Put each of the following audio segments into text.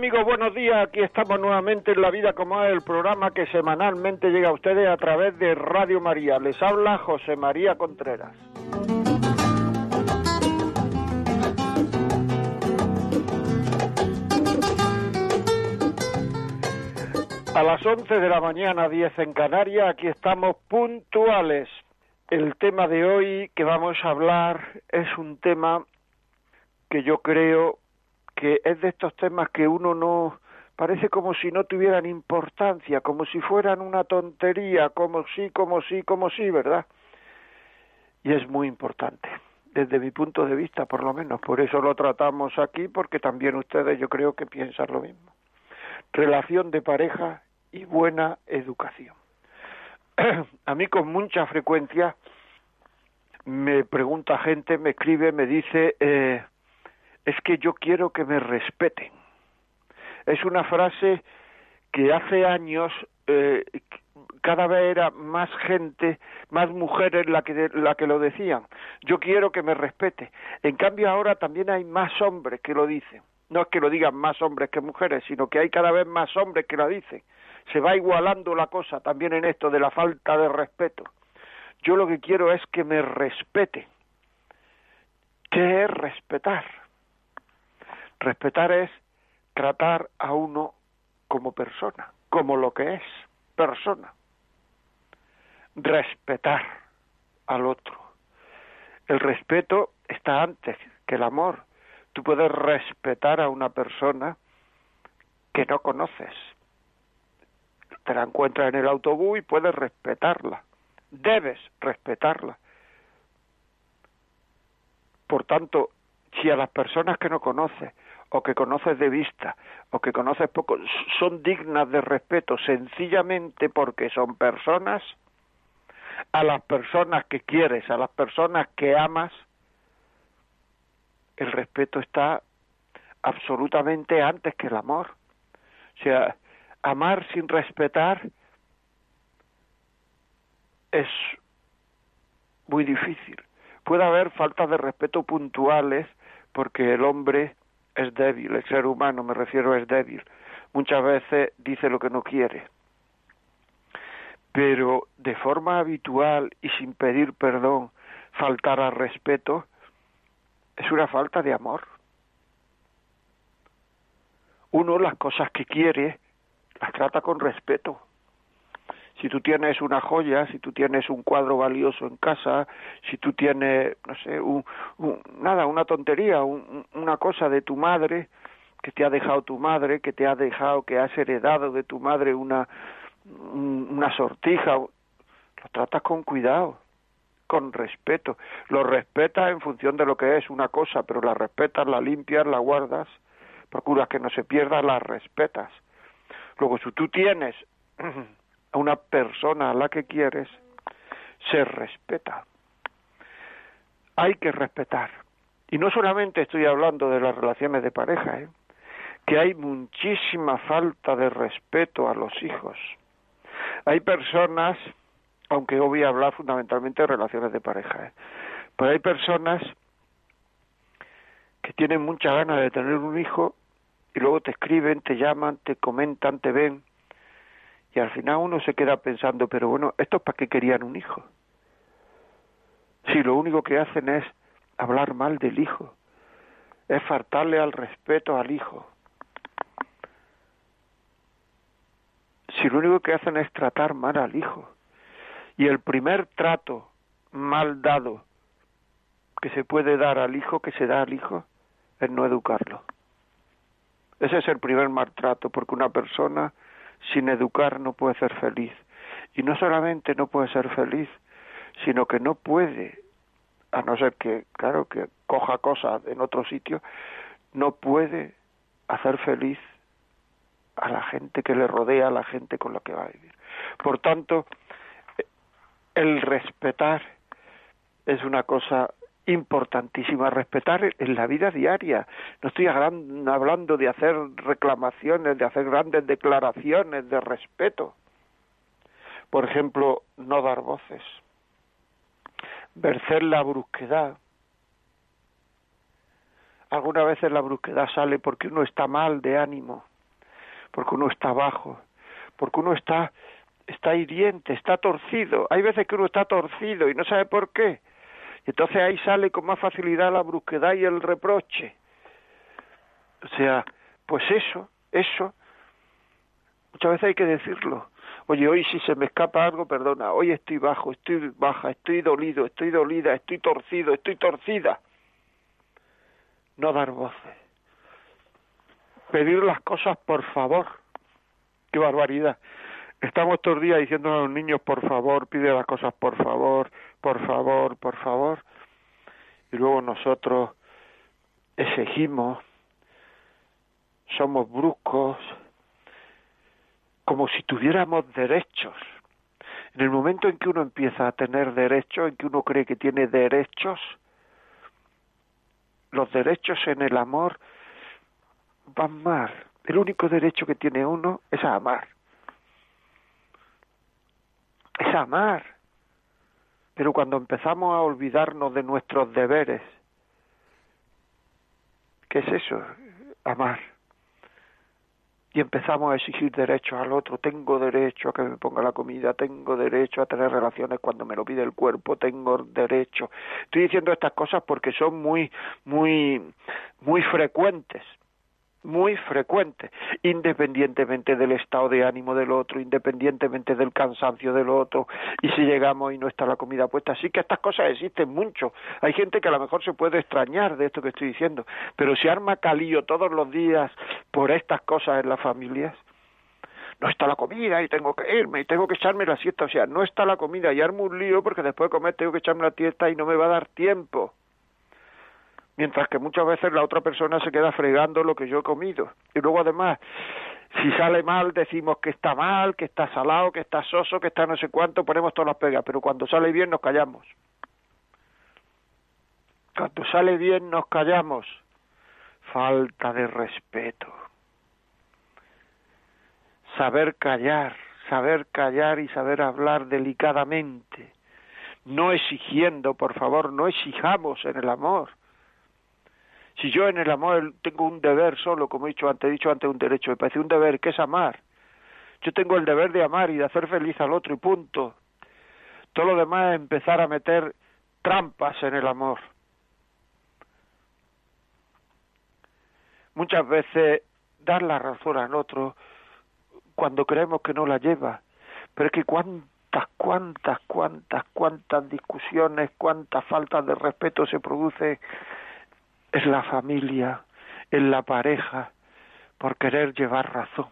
Amigos, buenos días. Aquí estamos nuevamente en La Vida como es, el programa que semanalmente llega a ustedes a través de Radio María. Les habla José María Contreras. A las 11 de la mañana, 10 en Canarias, aquí estamos puntuales. El tema de hoy que vamos a hablar es un tema que yo creo que es de estos temas que uno no parece como si no tuvieran importancia, como si fueran una tontería, como sí, como sí, como sí, ¿verdad? Y es muy importante, desde mi punto de vista, por lo menos. Por eso lo tratamos aquí, porque también ustedes yo creo que piensan lo mismo. Relación de pareja y buena educación. A mí con mucha frecuencia me pregunta gente, me escribe, me dice, eh, es que yo quiero que me respeten. Es una frase que hace años eh, cada vez era más gente, más mujeres la que, la que lo decían. Yo quiero que me respete. En cambio ahora también hay más hombres que lo dicen. No es que lo digan más hombres que mujeres, sino que hay cada vez más hombres que lo dicen. Se va igualando la cosa también en esto de la falta de respeto. Yo lo que quiero es que me respete. ¿Qué es respetar? Respetar es tratar a uno como persona, como lo que es, persona. Respetar al otro. El respeto está antes que el amor. Tú puedes respetar a una persona que no conoces. Te la encuentras en el autobús y puedes respetarla. Debes respetarla. Por tanto, si a las personas que no conoces o que conoces de vista o que conoces poco son dignas de respeto sencillamente porque son personas a las personas que quieres, a las personas que amas, el respeto está absolutamente antes que el amor. O sea, amar sin respetar es muy difícil. Puede haber faltas de respeto puntuales porque el hombre es débil, el ser humano me refiero es débil. Muchas veces dice lo que no quiere. Pero de forma habitual y sin pedir perdón, faltar al respeto, es una falta de amor. Uno las cosas que quiere las trata con respeto si tú tienes una joya, si tú tienes un cuadro valioso en casa, si tú tienes, no sé, un, nada, una tontería, una cosa de tu madre, que te ha dejado tu madre, que te ha dejado, que has heredado de tu madre una, una sortija, lo tratas con cuidado, con respeto. Lo respetas en función de lo que es una cosa, pero la respetas, la limpias, la guardas, procuras que no se pierda, la respetas. Luego, si tú tienes a una persona a la que quieres, se respeta. Hay que respetar. Y no solamente estoy hablando de las relaciones de pareja, ¿eh? que hay muchísima falta de respeto a los hijos. Hay personas, aunque hoy voy a hablar fundamentalmente de relaciones de pareja, ¿eh? pero hay personas que tienen mucha ganas de tener un hijo y luego te escriben, te llaman, te comentan, te ven y al final uno se queda pensando, pero bueno, ¿estos para qué querían un hijo? Si lo único que hacen es hablar mal del hijo, es faltarle al respeto al hijo. Si lo único que hacen es tratar mal al hijo. Y el primer trato mal dado que se puede dar al hijo, que se da al hijo, es no educarlo. Ese es el primer maltrato, porque una persona sin educar no puede ser feliz. Y no solamente no puede ser feliz, sino que no puede, a no ser que, claro, que coja cosas en otro sitio, no puede hacer feliz a la gente que le rodea, a la gente con la que va a vivir. Por tanto, el respetar es una cosa importantísima, respetar en la vida diaria. No estoy hablando de hacer reclamaciones, de hacer grandes declaraciones de respeto. Por ejemplo, no dar voces, vencer la brusquedad. Algunas veces la brusquedad sale porque uno está mal de ánimo, porque uno está bajo, porque uno está está hiriente, está torcido. Hay veces que uno está torcido y no sabe por qué. Entonces ahí sale con más facilidad la brusquedad y el reproche. O sea, pues eso, eso, muchas veces hay que decirlo. Oye, hoy si se me escapa algo, perdona, hoy estoy bajo, estoy baja, estoy dolido, estoy dolida, estoy torcido, estoy torcida. No dar voces. Pedir las cosas por favor. Qué barbaridad. Estamos todos los días diciendo a los niños, por favor, pide las cosas por favor, por favor, por favor. Y luego nosotros exigimos, somos bruscos, como si tuviéramos derechos. En el momento en que uno empieza a tener derechos, en que uno cree que tiene derechos, los derechos en el amor van mal. El único derecho que tiene uno es a amar es amar. Pero cuando empezamos a olvidarnos de nuestros deberes, ¿qué es eso? Amar. Y empezamos a exigir derechos al otro. Tengo derecho a que me ponga la comida, tengo derecho a tener relaciones cuando me lo pide el cuerpo, tengo derecho. Estoy diciendo estas cosas porque son muy, muy, muy frecuentes muy frecuente, independientemente del estado de ánimo del otro, independientemente del cansancio del otro, y si llegamos y no está la comida puesta. Así que estas cosas existen mucho. Hay gente que a lo mejor se puede extrañar de esto que estoy diciendo, pero si arma calío todos los días por estas cosas en las familias, no está la comida y tengo que irme y tengo que echarme la siesta, o sea, no está la comida y armo un lío porque después de comer tengo que echarme la siesta y no me va a dar tiempo mientras que muchas veces la otra persona se queda fregando lo que yo he comido. Y luego además, si sale mal decimos que está mal, que está salado, que está soso, que está no sé cuánto, ponemos todas las pegas, pero cuando sale bien nos callamos. Cuando sale bien nos callamos. Falta de respeto. Saber callar, saber callar y saber hablar delicadamente. No exigiendo, por favor, no exijamos en el amor si yo en el amor tengo un deber solo, como he dicho antes, he dicho antes un derecho, me parece un deber que es amar. Yo tengo el deber de amar y de hacer feliz al otro y punto. Todo lo demás es empezar a meter trampas en el amor. Muchas veces dar la razón al otro cuando creemos que no la lleva. Pero es que cuántas, cuántas, cuántas, cuántas discusiones, cuántas faltas de respeto se produce es la familia, es la pareja, por querer llevar razón.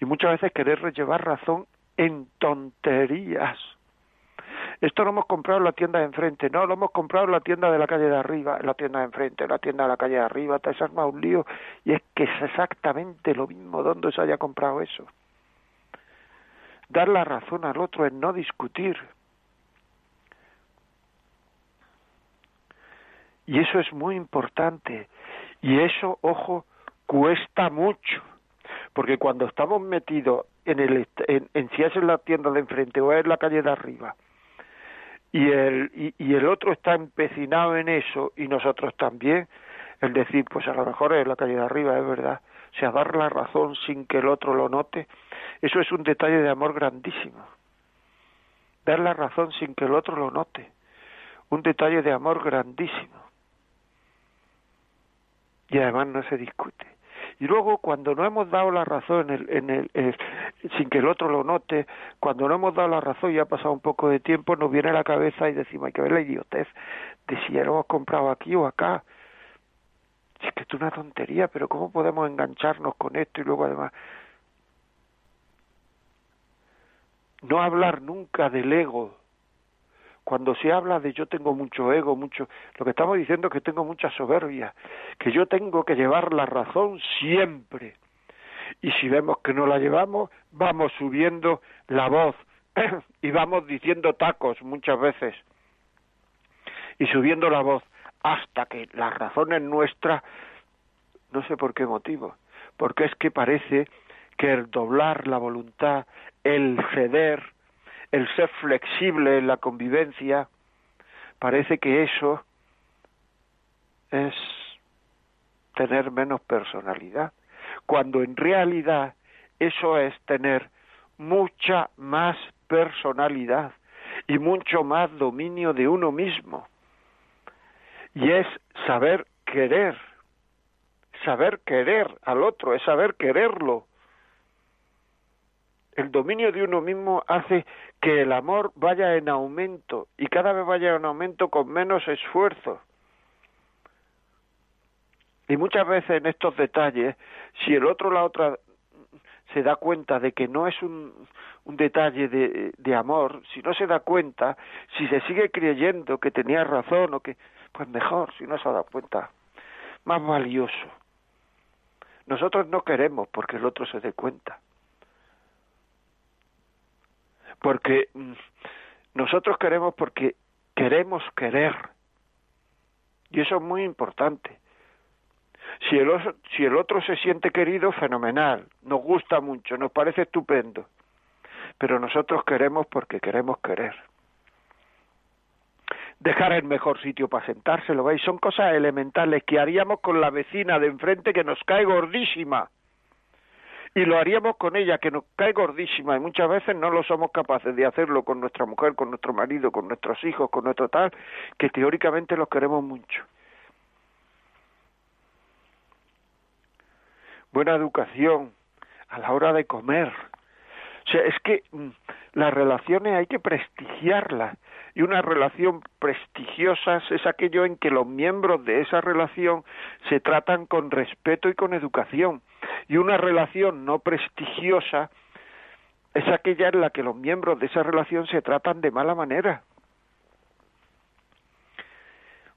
Y muchas veces querer llevar razón en tonterías. Esto lo hemos comprado en la tienda de enfrente, no, lo hemos comprado en la tienda de la calle de arriba, en la tienda de enfrente, en la tienda de la calle de arriba, te has armado un lío y es que es exactamente lo mismo donde se haya comprado eso. Dar la razón al otro es no discutir, Y eso es muy importante. Y eso, ojo, cuesta mucho. Porque cuando estamos metidos en, el, en, si es en la tienda de enfrente o es en la calle de arriba, y el, y, y el otro está empecinado en eso y nosotros también, el decir, pues a lo mejor es la calle de arriba, es verdad, o sea, dar la razón sin que el otro lo note, eso es un detalle de amor grandísimo. Dar la razón sin que el otro lo note, un detalle de amor grandísimo y además no se discute. Y luego, cuando no hemos dado la razón, en el, eh, sin que el otro lo note, cuando no hemos dado la razón y ha pasado un poco de tiempo, nos viene a la cabeza y decimos, hay que ver la idiotez de si ya lo hemos comprado aquí o acá. Es que es una tontería, pero ¿cómo podemos engancharnos con esto y luego además... No hablar nunca del ego, cuando se habla de yo tengo mucho ego, mucho, lo que estamos diciendo es que tengo mucha soberbia, que yo tengo que llevar la razón siempre. Y si vemos que no la llevamos, vamos subiendo la voz y vamos diciendo tacos muchas veces y subiendo la voz hasta que la razón es nuestra, no sé por qué motivo, porque es que parece que el doblar la voluntad, el ceder, el ser flexible en la convivencia, parece que eso es tener menos personalidad, cuando en realidad eso es tener mucha más personalidad y mucho más dominio de uno mismo. Y es saber querer, saber querer al otro, es saber quererlo. El dominio de uno mismo hace que el amor vaya en aumento y cada vez vaya en aumento con menos esfuerzo. Y muchas veces en estos detalles, si el otro la otra se da cuenta de que no es un, detalle de, de, amor, si no se da cuenta, si se sigue creyendo que tenía razón o que, pues mejor, si no se dado cuenta, más valioso. Nosotros no queremos porque el otro se dé cuenta. Porque mm, nosotros queremos porque queremos querer. Y eso es muy importante. Si el, otro, si el otro se siente querido, fenomenal, nos gusta mucho, nos parece estupendo. Pero nosotros queremos porque queremos querer. Dejar el mejor sitio para sentarse, ¿lo veis? Son cosas elementales que haríamos con la vecina de enfrente que nos cae gordísima. Y lo haríamos con ella, que nos cae gordísima, y muchas veces no lo somos capaces de hacerlo con nuestra mujer, con nuestro marido, con nuestros hijos, con nuestro tal, que teóricamente los queremos mucho. buena educación a la hora de comer. O sea, es que mm, las relaciones hay que prestigiarlas y una relación prestigiosa es aquello en que los miembros de esa relación se tratan con respeto y con educación y una relación no prestigiosa es aquella en la que los miembros de esa relación se tratan de mala manera.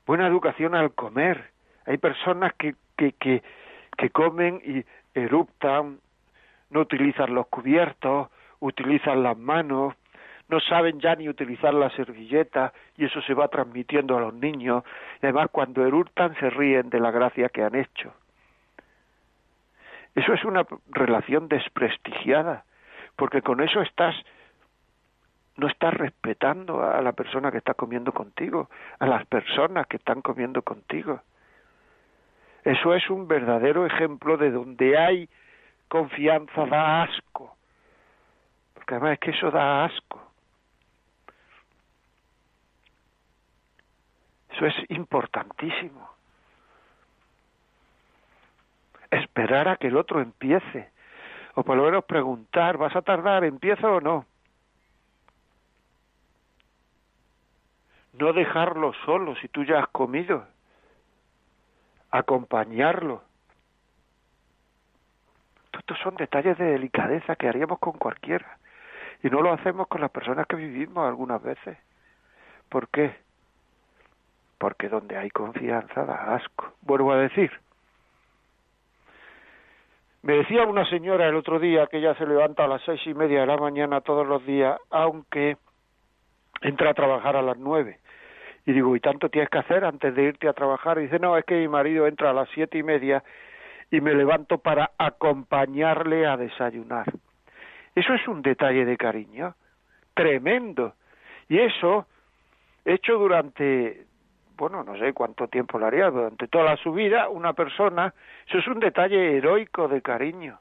Buena educación al comer. Hay personas que, que, que, comen y eruptan, no utilizan los cubiertos, utilizan las manos, no saben ya ni utilizar la servilleta y eso se va transmitiendo a los niños y además cuando eruptan se ríen de la gracia que han hecho. Eso es una relación desprestigiada, porque con eso estás no estás respetando a la persona que está comiendo contigo, a las personas que están comiendo contigo. Eso es un verdadero ejemplo de donde hay confianza, da asco. Porque además es que eso da asco. Eso es importantísimo. Esperar a que el otro empiece. O por lo menos preguntar, ¿vas a tardar? ¿Empiezo o no? No dejarlo solo si tú ya has comido acompañarlo. Estos son detalles de delicadeza que haríamos con cualquiera y no lo hacemos con las personas que vivimos algunas veces. ¿Por qué? Porque donde hay confianza da asco. Vuelvo a decir. Me decía una señora el otro día que ella se levanta a las seis y media de la mañana todos los días, aunque entra a trabajar a las nueve. Y digo, ¿y tanto tienes que hacer antes de irte a trabajar? Y dice, no, es que mi marido entra a las siete y media y me levanto para acompañarle a desayunar. Eso es un detalle de cariño tremendo. Y eso, hecho durante, bueno, no sé cuánto tiempo lo haría, durante toda su vida, una persona, eso es un detalle heroico de cariño.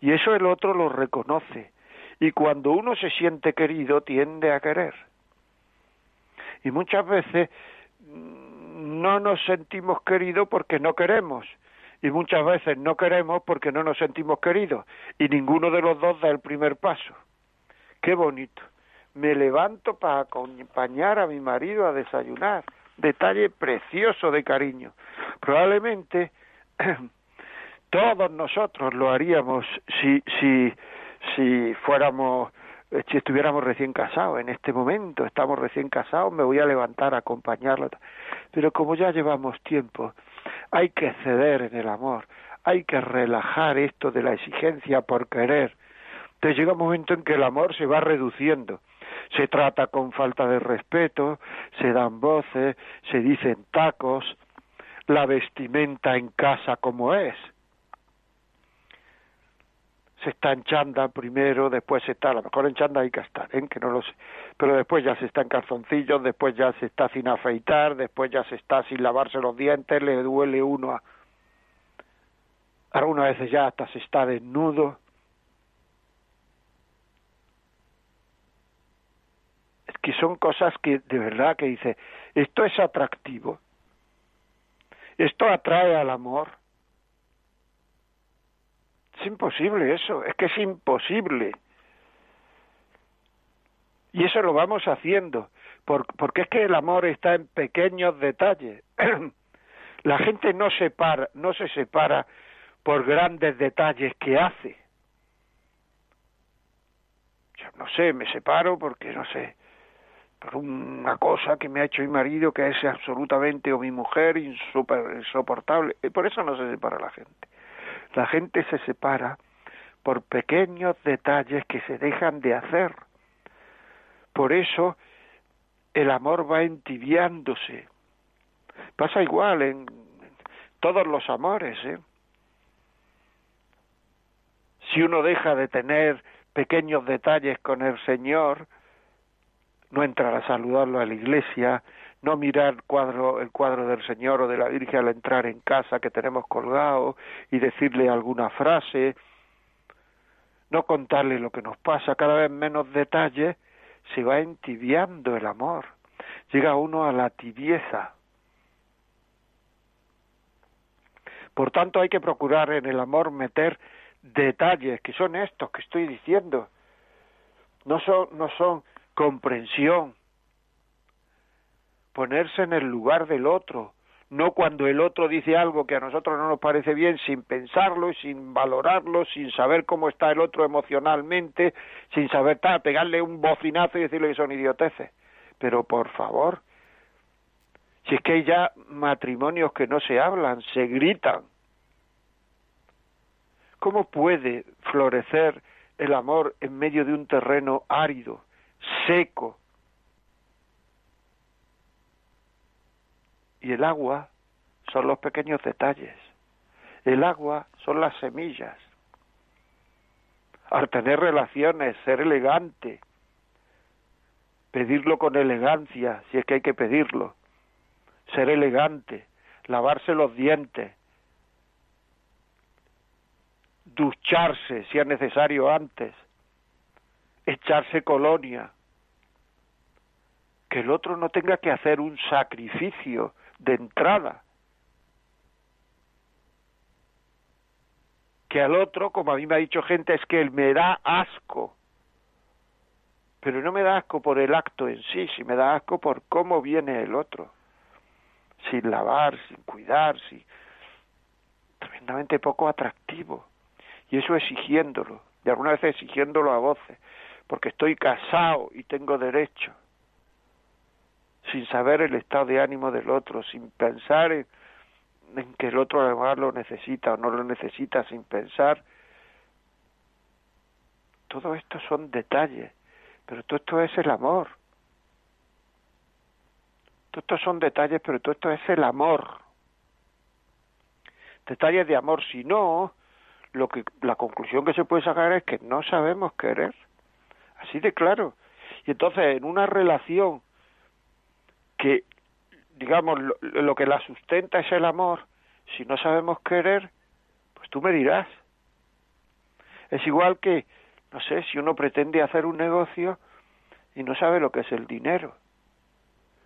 Y eso el otro lo reconoce. Y cuando uno se siente querido, tiende a querer y muchas veces mm, no nos sentimos queridos porque no queremos y muchas veces no queremos porque no nos sentimos queridos y ninguno de los dos da el primer paso. Qué bonito. Me levanto para acompañar a mi marido a desayunar. Detalle precioso de cariño. Probablemente todos nosotros lo haríamos si si si fuéramos si estuviéramos recién casados, en este momento estamos recién casados, me voy a levantar a acompañarlo. Pero como ya llevamos tiempo, hay que ceder en el amor, hay que relajar esto de la exigencia por querer. Entonces llega un momento en que el amor se va reduciendo. Se trata con falta de respeto, se dan voces, se dicen tacos, la vestimenta en casa como es se está en chanda primero, después se está, a lo mejor en chanda hay que estar, ¿eh? que no lo sé, pero después ya se está en calzoncillos, después ya se está sin afeitar, después ya se está sin lavarse los dientes, le duele uno a... Algunas veces ya hasta se está desnudo. Es que son cosas que de verdad que dice, esto es atractivo, esto atrae al amor, es imposible eso, es que es imposible. Y eso lo vamos haciendo, porque es que el amor está en pequeños detalles. La gente no, separa, no se separa por grandes detalles que hace. Yo no sé, me separo porque, no sé, una cosa que me ha hecho mi marido que es absolutamente, o mi mujer, insoportable. Y por eso no se separa la gente. La gente se separa por pequeños detalles que se dejan de hacer. Por eso el amor va entibiándose. Pasa igual en todos los amores. ¿eh? Si uno deja de tener pequeños detalles con el Señor, no entrar a saludarlo a la iglesia, no mirar cuadro, el cuadro del Señor o de la Virgen al entrar en casa que tenemos colgado y decirle alguna frase, no contarle lo que nos pasa, cada vez menos detalles, se va entibiando el amor, llega uno a la tibieza. Por tanto, hay que procurar en el amor meter detalles, que son estos que estoy diciendo. No son, no son comprensión, ponerse en el lugar del otro, no cuando el otro dice algo que a nosotros no nos parece bien sin pensarlo, sin valorarlo, sin saber cómo está el otro emocionalmente, sin saber pegarle un bocinazo y decirle que son idioteces. Pero por favor, si es que hay ya matrimonios que no se hablan, se gritan. ¿Cómo puede florecer el amor en medio de un terreno árido, seco, Y el agua son los pequeños detalles. El agua son las semillas. Al tener relaciones, ser elegante, pedirlo con elegancia, si es que hay que pedirlo, ser elegante, lavarse los dientes, ducharse si es necesario antes, echarse colonia, que el otro no tenga que hacer un sacrificio de entrada. Que al otro, como a mí me ha dicho gente, es que él me da asco. Pero no me da asco por el acto en sí, si me da asco por cómo viene el otro. Sin lavar, sin cuidar, sin... tremendamente poco atractivo. Y eso exigiéndolo, y alguna vez exigiéndolo a voces, porque estoy casado y tengo derecho sin saber el estado de ánimo del otro, sin pensar en, que el otro además lo necesita o no lo necesita, sin pensar. Todo esto son detalles, pero todo esto es el amor. Todo esto son detalles, pero todo esto es el amor. Detalles de amor, si no, lo que la conclusión que se puede sacar es que no sabemos querer. Así de claro. Y entonces en una relación que, digamos, lo, que la sustenta es el amor, si no sabemos querer, pues tú me dirás. Es igual que, no sé, si uno pretende hacer un negocio y no sabe lo que es el dinero,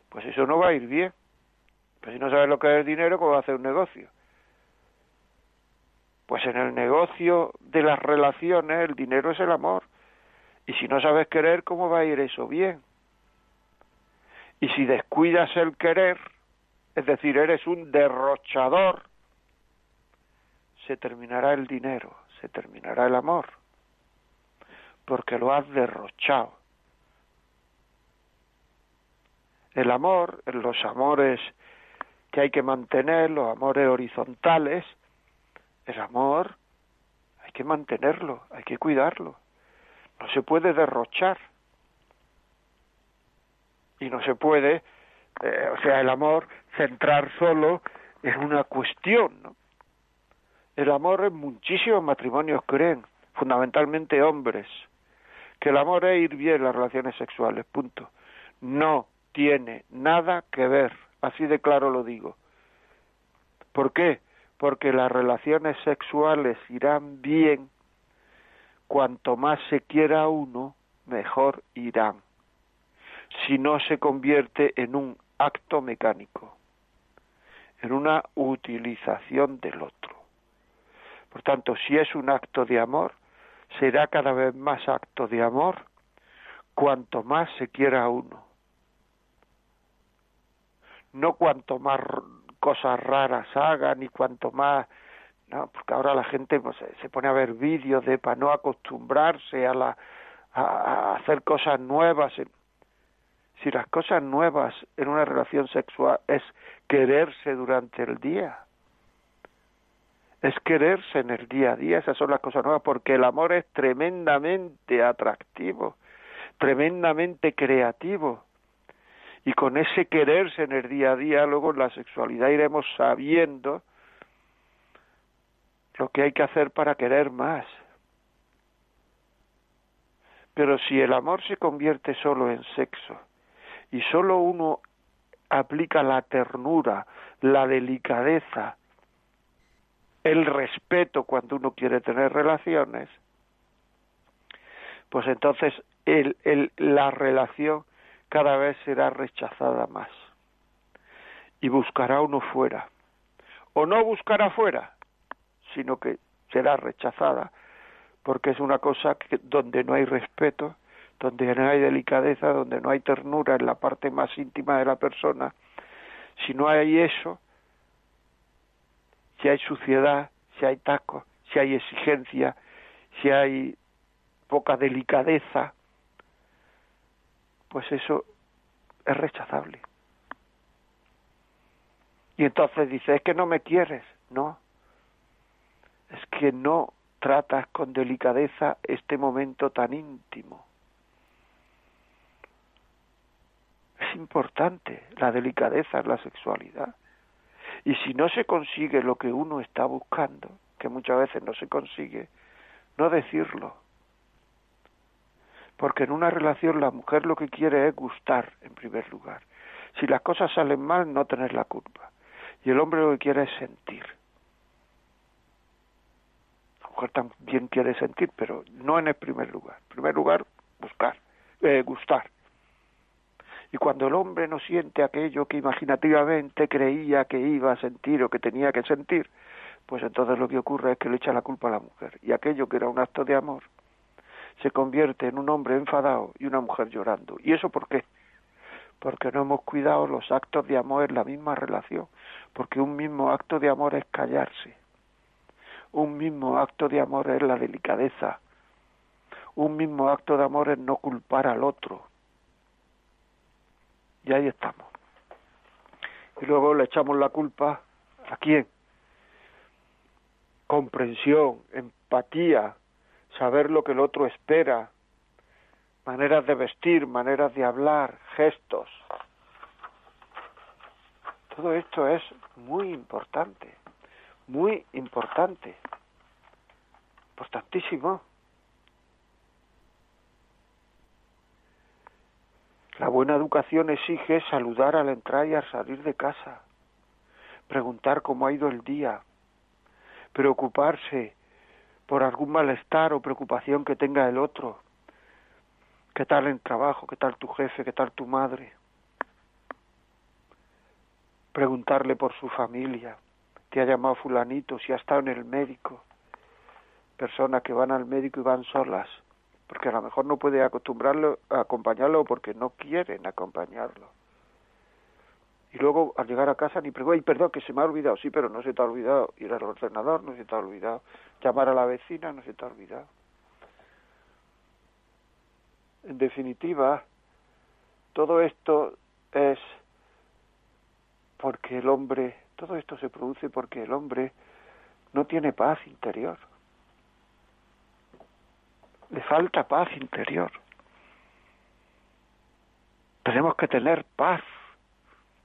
pues eso no va a ir bien. Pues si no sabes lo que es el dinero, ¿cómo va a hacer un negocio? Pues en el negocio de las relaciones el dinero es el amor. Y si no sabes querer, ¿cómo va a ir eso bien? Y si descuidas el querer, es decir, eres un derrochador, se terminará el dinero, se terminará el amor. porque lo has derrochado. El amor, los amores que hay que mantener, los amores horizontales, el amor hay que mantenerlo, hay que cuidarlo. No se puede derrochar. Y no se puede, eh, o sea, el amor centrar solo en una cuestión. ¿no? El amor en muchísimos matrimonios creen, fundamentalmente hombres, que el amor es ir bien en las relaciones sexuales, punto. No tiene nada que ver, así de claro lo digo. ¿Por qué? Porque las relaciones sexuales irán bien cuanto más se quiera uno, mejor irán. Si no se convierte en un acto mecánico, en una utilización del otro. Por tanto, si es un acto de amor, será cada vez más acto de amor cuanto más se quiera uno. No cuanto más cosas raras hagan ni cuanto más no porque ahora la gente pues, se pone a ver vídeos de para no acostumbrarse a la a, hacer cosas nuevas si las cosas nuevas en una relación sexual es quererse durante el día es quererse en el día a día, esas son las cosas nuevas, porque el amor es tremendamente atractivo, tremendamente creativo. Y con ese quererse en el día a día, luego en la sexualidad iremos sabiendo lo que hay que hacer para querer más. Pero si el amor se convierte solo en sexo y solo uno aplica la ternura, la delicadeza, el respeto cuando uno quiere tener relaciones, pues entonces el, el, la relación cada vez será rechazada más y buscará uno fuera. O no buscará fuera sino que será rechazada porque es una cosa que, donde no hay respeto donde no hay delicadeza donde no hay ternura en la parte más íntima de la persona si no hay eso si hay suciedad, si hay taco, si hay exigencia, si hay poca delicadeza, pues eso es rechazable. Y entonces dice, es que no me quieres, no, es que no tratas con delicadeza este momento tan íntimo. Es importante la delicadeza en la sexualidad. Y si no se consigue lo que uno está buscando, que muchas veces no se consigue, no decirlo. Porque en una relación la mujer lo que quiere es gustar, en primer lugar. Si las cosas salen mal, no tener la culpa. Y el hombre lo que quiere es sentir. La mujer también quiere sentir, pero no en el primer lugar. En primer lugar, buscar, eh, gustar. Y cuando el hombre no siente aquello que imaginativamente creía que iba a sentir o que tenía que sentir, pues entonces lo que ocurre es que le echa la culpa a la mujer. Y aquello que era un acto de amor se convierte en un hombre enfadado y una mujer llorando. ¿Y eso por qué? Porque no hemos cuidado los actos de amor en la misma relación. Porque un mismo acto de amor es callarse. Un mismo acto de amor es la delicadeza. Un mismo acto de amor es no culpar al otro y ahí estamos. Y luego le echamos la culpa a quién? Comprensión, empatía, saber lo que el otro espera, maneras de vestir, maneras de hablar, gestos. Todo esto es muy importante, muy importante, importantísimo. La buena educación exige saludar al entrar y al salir de casa, preguntar cómo ha ido el día, preocuparse por algún malestar o preocupación que tenga el otro. ¿Qué tal el trabajo? ¿Qué tal tu jefe? ¿Qué tal tu madre? Preguntarle por su familia. ¿Te ha llamado fulanito? ¿Si ha estado en el médico? Personas que van al médico y van solas porque a lo mejor no puede acostumbrarlo a acompañarlo porque no quieren acompañarlo. Y luego al llegar a casa ni pregunta, y perdón, que se me ha olvidado, sí, pero no se te ha olvidado ir al ordenador, no se te ha olvidado llamar a la vecina, no se te ha olvidado. En definitiva, todo esto es porque el hombre, todo esto se produce porque el hombre no tiene paz interior. Le falta paz interior. Tenemos que tener paz.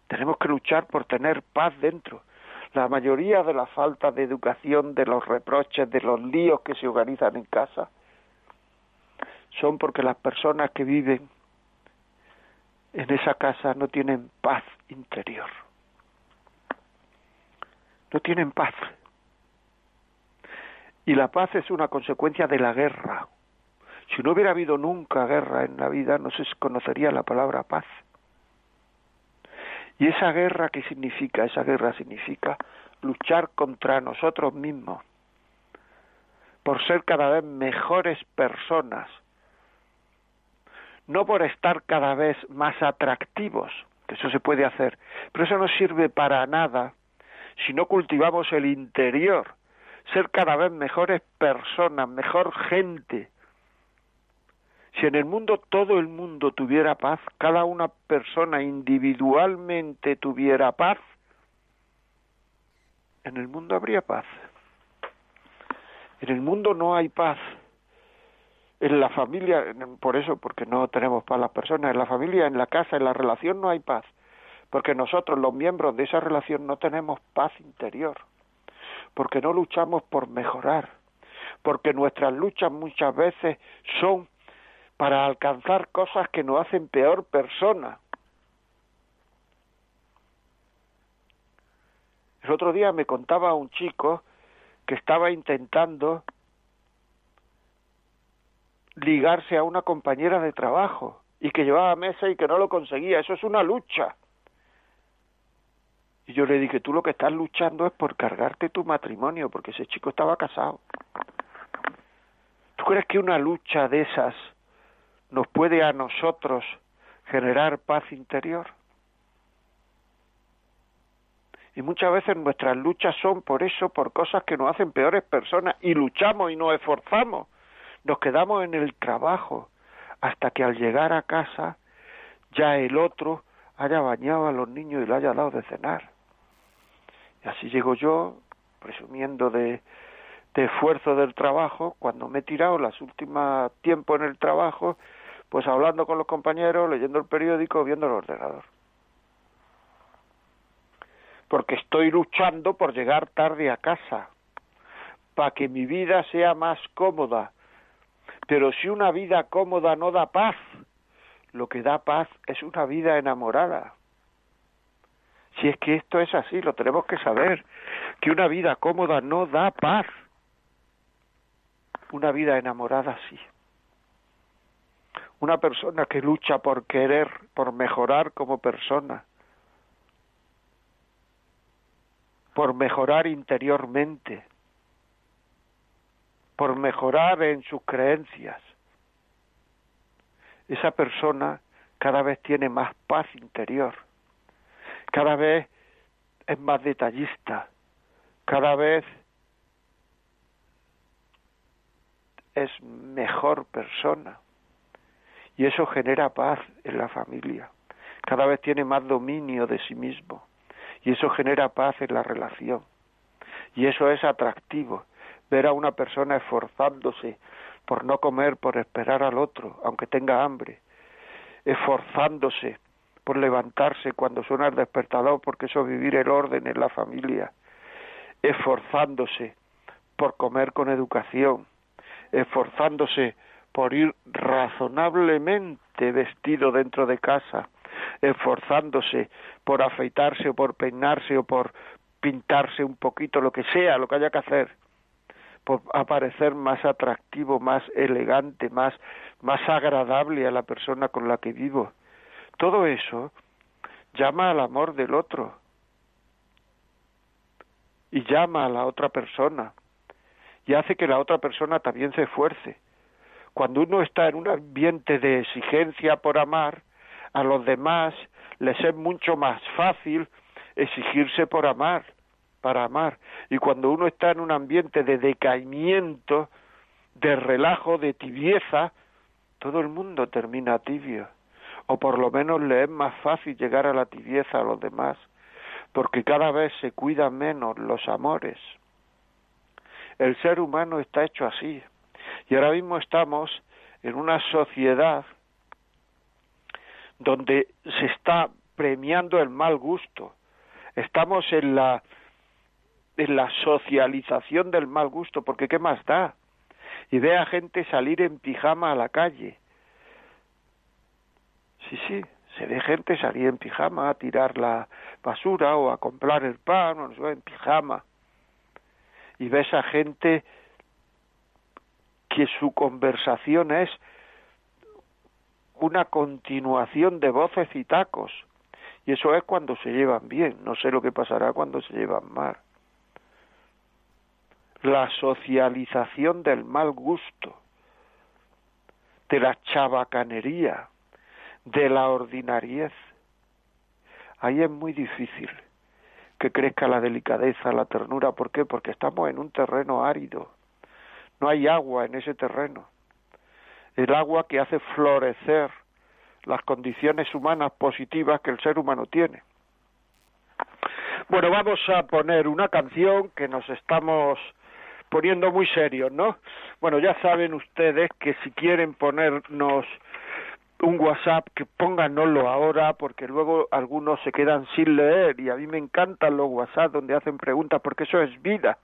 Tenemos que luchar por tener paz dentro. La mayoría de la falta de educación, de los reproches, de los líos que se organizan en casa, son porque las personas que viven en esa casa no tienen paz interior. No tienen paz. Y la paz es una consecuencia de la guerra. Si no hubiera habido nunca guerra en la vida, no se conocería la palabra paz. Y esa guerra, ¿qué significa? Esa guerra significa luchar contra nosotros mismos, por ser cada vez mejores personas, no por estar cada vez más atractivos, que eso se puede hacer, pero eso no sirve para nada si no cultivamos el interior, ser cada vez mejores personas, mejor gente. Si en el mundo todo el mundo tuviera paz, cada una persona individualmente tuviera paz, en el mundo habría paz. En el mundo no hay paz. En la familia, por eso, porque no tenemos paz las personas, en la familia, en la casa, en la relación no hay paz. Porque nosotros, los miembros de esa relación, no tenemos paz interior. Porque no luchamos por mejorar. Porque nuestras luchas muchas veces son para alcanzar cosas que nos hacen peor persona. El otro día me contaba un chico que estaba intentando ligarse a una compañera de trabajo y que llevaba meses y que no lo conseguía. Eso es una lucha. Y yo le dije, tú lo que estás luchando es por cargarte tu matrimonio, porque ese chico estaba casado. ¿Tú crees que una lucha de esas nos puede a nosotros generar paz interior? Y muchas veces nuestras luchas son por eso, por cosas que nos hacen peores personas, y luchamos y nos esforzamos. Nos quedamos en el trabajo hasta que al llegar a casa ya el otro haya bañado a los niños y le haya dado de cenar. Y así llego yo, presumiendo de, esfuerzo del trabajo, cuando me he tirado las últimas tiempo en el trabajo, pues hablando con los compañeros, leyendo el periódico, viendo el ordenador porque estoy luchando por llegar tarde a casa, para que mi vida sea más cómoda. Pero si una vida cómoda no da paz, lo que da paz es una vida enamorada. Si es que esto es así, lo tenemos que saber, que una vida cómoda no da paz. Una vida enamorada sí. Una persona que lucha por querer, por mejorar como persona, por mejorar interiormente, por mejorar en sus creencias. Esa persona cada vez tiene más paz interior, cada vez es más detallista, cada vez es mejor persona. Y eso genera paz en la familia. Cada vez tiene más dominio de sí mismo y eso genera paz en la relación. Y eso es atractivo, ver a una persona esforzándose por no comer, por esperar al otro, aunque tenga hambre, esforzándose por levantarse cuando suena el despertador, porque eso es vivir el orden en la familia, esforzándose por comer con educación, esforzándose por ir razonablemente vestido dentro de casa, esforzándose por afeitarse o por peinarse o por pintarse un poquito, lo que sea, lo que haya que hacer, por aparecer más atractivo, más elegante, más, más agradable a la persona con la que vivo. Todo eso llama al amor del otro y llama a la otra persona y hace que la otra persona también se esfuerce. Cuando uno está en un ambiente de exigencia por amar, a los demás les es mucho más fácil exigirse por amar, para amar. Y cuando uno está en un ambiente de decaimiento, de relajo, de tibieza, todo el mundo termina tibio, o por lo menos le es más fácil llegar a la tibieza a los demás, porque cada vez se cuidan menos los amores. El ser humano está hecho así, y ahora mismo estamos en una sociedad donde se está premiando el mal gusto. Estamos en la en la socialización del mal gusto, porque ¿qué más da? Y ve a gente salir en pijama a la calle. Sí, sí, se ve gente salir en pijama a tirar la basura o a comprar el pan, o en pijama. Y ves a gente que su conversación es una continuación de voces y tacos. Y eso es cuando se llevan bien. No sé lo que pasará cuando se llevan mal. La socialización del mal gusto, de la chabacanería, de la ordinariez. Ahí es muy difícil que crezca la delicadeza, la ternura. ¿Por qué? Porque estamos en un terreno árido. No hay agua en ese terreno el agua que hace florecer las condiciones humanas positivas que el ser humano tiene. Bueno, vamos a poner una canción que nos estamos poniendo muy serios, ¿no? Bueno, ya saben ustedes que si quieren ponernos un WhatsApp, que pónganoslo ahora, porque luego algunos se quedan sin leer y a mí me encantan los WhatsApp donde hacen preguntas, porque eso es vida.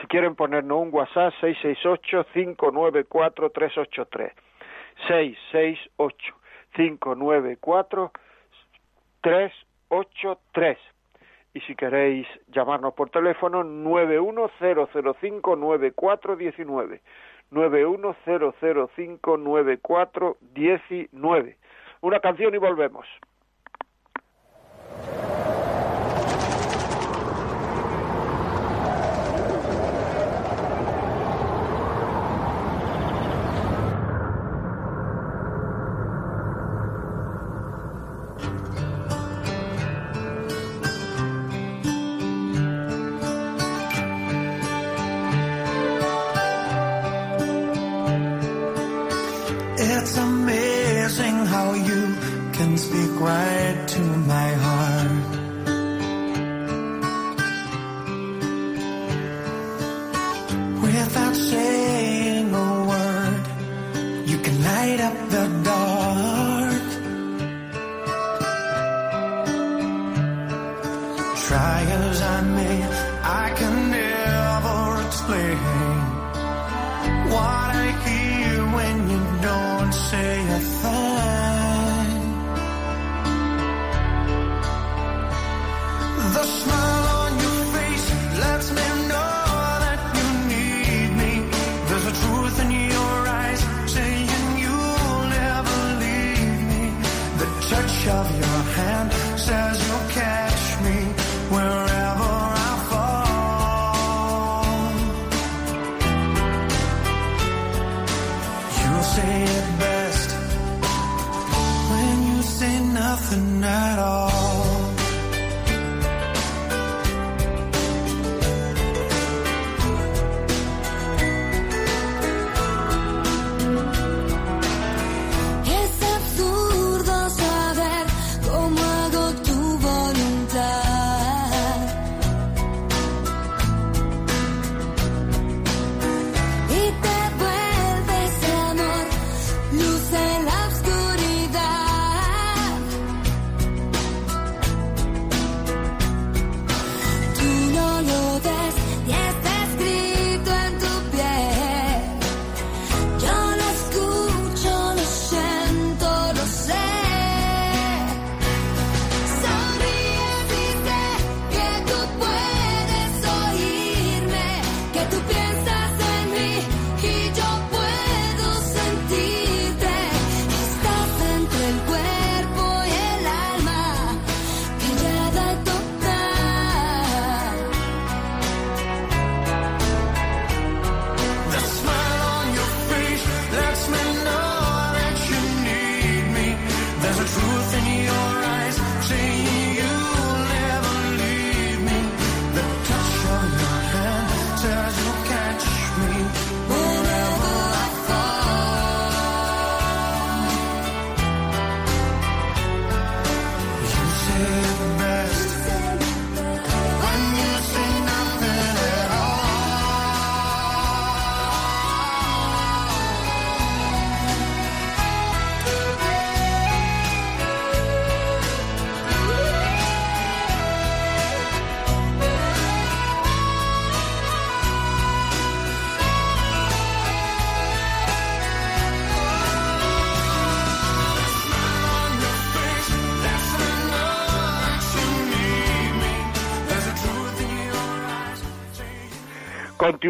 Si quieren ponernos un WhatsApp, 668-594-383. 668-594-383. Y si queréis llamarnos por teléfono, 910059419. 910059419. Una canción y volvemos. how you can speak right to my heart.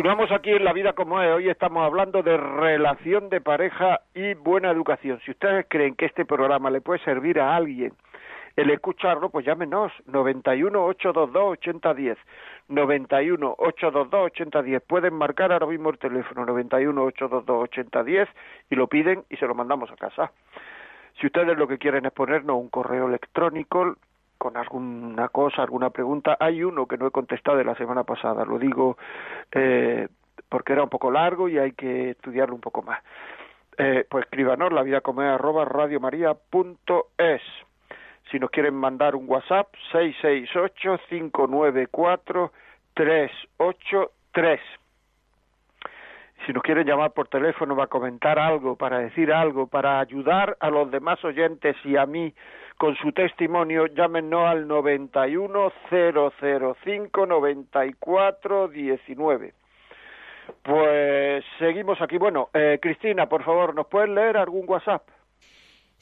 Continuamos aquí en La Vida como es. Hoy estamos hablando de relación de pareja y buena educación. Si ustedes creen que este programa le puede servir a alguien el escucharlo, pues llámenos 91 822 8010. 91 822 8010. Pueden marcar ahora mismo el teléfono 91 822 8010 y lo piden y se lo mandamos a casa. Si ustedes lo que quieren es ponernos un correo electrónico, con alguna cosa, alguna pregunta. Hay uno que no he contestado de la semana pasada, lo digo eh, porque era un poco largo y hay que estudiarlo un poco más. Eh, pues escríbanos la vida como arroba radiomaria.es. Si nos quieren mandar un WhatsApp, 668-594-383. Si nos quieren llamar por teléfono para comentar algo, para decir algo, para ayudar a los demás oyentes y a mí con su testimonio, llámenos al 910059419. Pues seguimos aquí. Bueno, eh, Cristina, por favor, ¿nos puedes leer algún WhatsApp?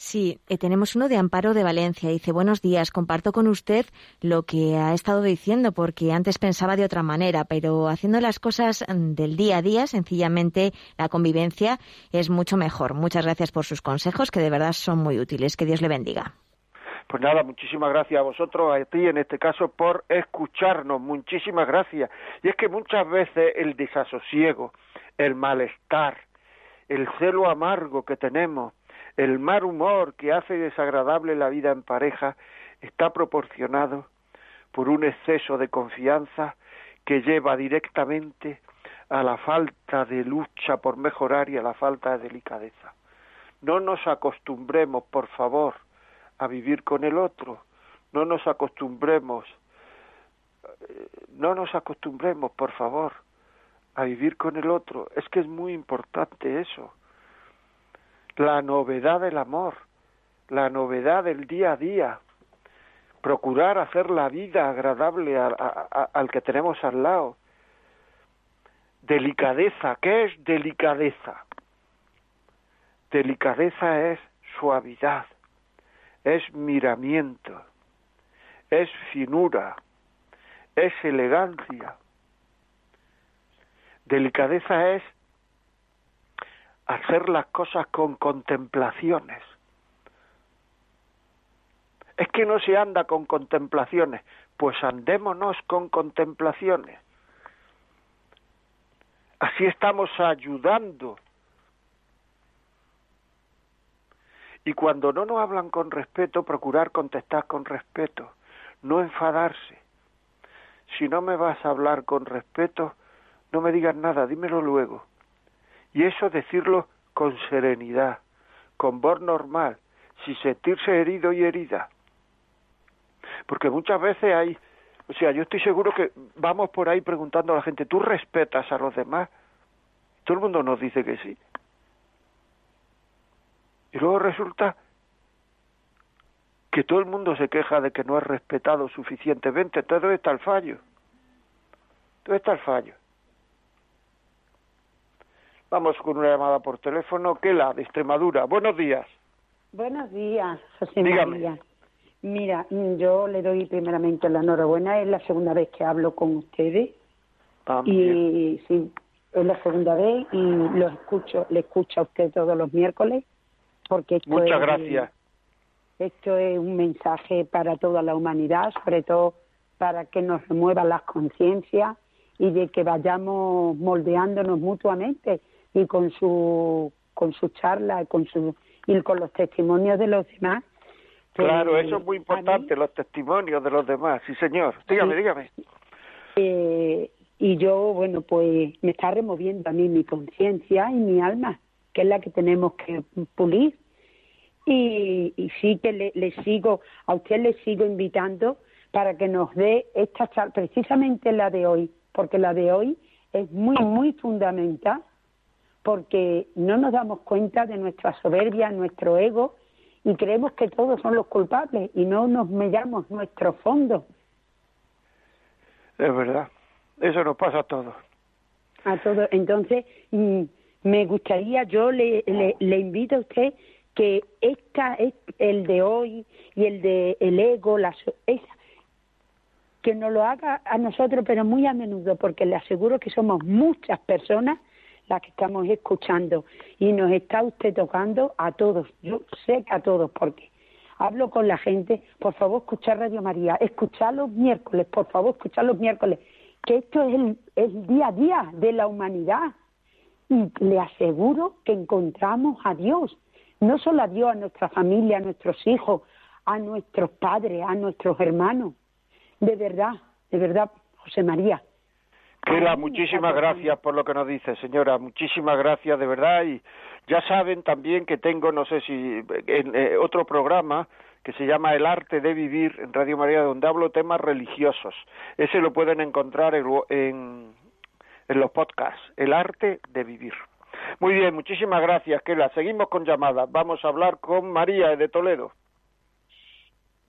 Sí, eh, tenemos uno de Amparo de Valencia. Dice, buenos días, comparto con usted lo que ha estado diciendo porque antes pensaba de otra manera, pero haciendo las cosas mm, del día a día, sencillamente la convivencia es mucho mejor. Muchas gracias por sus consejos, que de verdad son muy útiles. Que Dios le bendiga. Pues nada, muchísimas gracias a vosotros, a ti en este caso, por escucharnos. Muchísimas gracias. Y es que muchas veces el desasosiego, el malestar, el celo amargo que tenemos, el mal humor que hace desagradable la vida en pareja, está proporcionado por un exceso de confianza que lleva directamente a la falta de lucha por mejorar y a la falta de delicadeza. No nos acostumbremos, por favor, a vivir con el otro. No nos acostumbremos, eh, no nos acostumbremos, por favor, a vivir con el otro. Es que es muy importante eso. La novedad del amor, la novedad del día a día, procurar hacer la vida agradable al que tenemos al lado. Delicadeza, ¿qué es delicadeza? Delicadeza es suavidad, es miramiento, es finura, es elegancia. Delicadeza es hacer las cosas con contemplaciones. Es que no se anda con contemplaciones, pues andémonos con contemplaciones. Así estamos ayudando Y cuando no nos hablan con respeto, procurar contestar con respeto, no enfadarse. Si no me vas a hablar con respeto, no me digas nada, dímelo luego. Y eso decirlo con serenidad, con voz normal, sin sentirse herido y herida. Porque muchas veces hay, o sea, yo estoy seguro que vamos por ahí preguntando a la gente, ¿tú respetas a los demás? Todo el mundo nos dice que sí. Y luego resulta que todo el mundo se queja de que no es respetado suficientemente. Entonces, ¿dónde está el fallo? ¿Dónde está el fallo? Vamos con una llamada por teléfono. ¿Qué la de Extremadura? Buenos días. Buenos días, José María. Mira, yo le doy primeramente la enhorabuena. Es la segunda vez que hablo con ustedes. Ah, y sí, es la segunda vez y lo escucho, le escucho a usted todos los miércoles porque esto Muchas es, gracias. Esto es un mensaje para toda la humanidad, sobre todo para que nos remuevan las conciencias y de que vayamos moldeándonos mutuamente y con su con su charla con su y con los testimonios de los demás. Claro, eso es muy importante, los testimonios de los demás. Sí, señor. Dígame, dígame. Eh, y yo, bueno, pues me está removiendo a mí mi conciencia y mi alma, que es la que tenemos que pulir y, sí que le, sigo, a usted le sigo invitando para que nos dé esta charla, precisamente la de hoy, porque la de hoy es muy, muy fundamental, porque no nos damos cuenta de nuestra soberbia, nuestro ego, y creemos que todos son los culpables y no nos mellamos nuestro fondo. Es verdad, eso nos pasa a todos. A todos. Entonces, mm, me gustaría, yo le, le, invito a usted que esta, el de hoy y el de el ego, la, esa, que nos lo haga a nosotros, pero muy a menudo, porque le aseguro que somos muchas personas las que estamos escuchando. Y nos está usted tocando a todos, yo sé que a todos, porque hablo con la gente, por favor escuchar Radio María, escuchar los miércoles, por favor escuchar los miércoles, que esto es el, el día a día de la humanidad. Y le aseguro que encontramos a Dios, no solo a Dios, a nuestra familia, a nuestros hijos, a nuestros padres, a nuestros hermanos. De verdad, de verdad, José María. Kela, muchísimas gracias por lo que nos dice, señora. Muchísimas gracias, de verdad. Y ya saben también que tengo, no sé si, en eh, otro programa que se llama El arte de vivir en Radio María, donde hablo temas religiosos. Ese lo pueden encontrar en en los podcasts, El arte de vivir. Muy bien, muchísimas gracias, Kela. Seguimos con llamadas. Vamos a hablar con María de Toledo.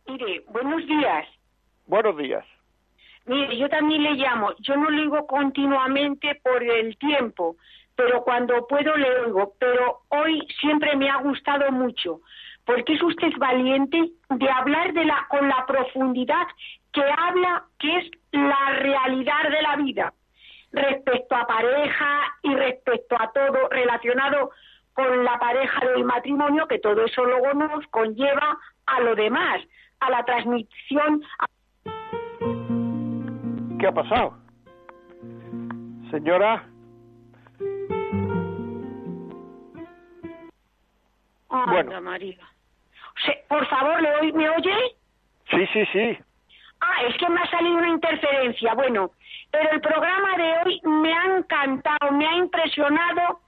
Mire, buenos días. Buenos días. Mire, yo también le llamo. Yo no le oigo continuamente por el tiempo, pero cuando puedo le oigo. Pero hoy siempre me ha gustado mucho, porque es usted valiente de hablar de la, con la profundidad que habla, que es la realidad de la vida respecto a pareja y respecto a todo relacionado con la pareja del matrimonio, que todo eso luego nos conlleva a lo demás, a la transmisión. ¿Qué ha pasado? Señora. bueno. María. por favor, ¿me oye? Sí, sí, sí. Ah, es que me ha salido una interferencia. Bueno, pero el programa de hoy me ha encantado, me ha impresionado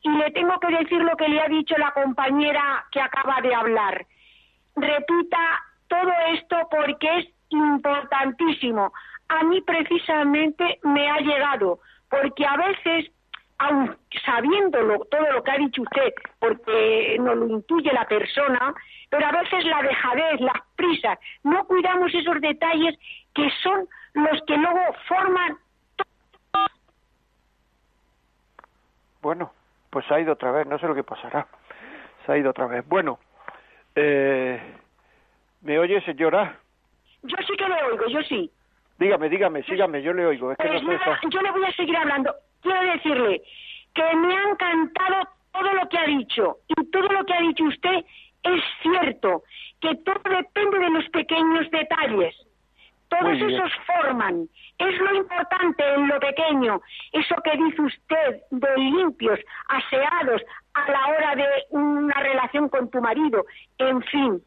y le tengo que decir lo que le ha dicho la compañera que acaba de hablar. Repita todo esto porque es importantísimo. A mí precisamente me ha llegado, porque a veces, aun sabiéndolo todo lo que ha dicho usted, porque nos lo intuye la persona, pero a veces la dejadez, las prisas, no cuidamos esos detalles que son los que luego forman. Bueno, pues ha ido otra vez, no sé lo que pasará. Se ha ido otra vez. Bueno, eh, ¿me oye, señora? Yo sí que le oigo, yo sí. Dígame, dígame, sígame, yo le oigo. Es que pues yo le voy a seguir hablando. Quiero decirle que me ha encantado todo lo que ha dicho y todo lo que ha dicho usted es cierto, que todo depende de los pequeños detalles. Todos esos forman. Es lo importante en lo pequeño. Eso que dice usted de limpios, aseados a la hora de una relación con tu marido. En fin,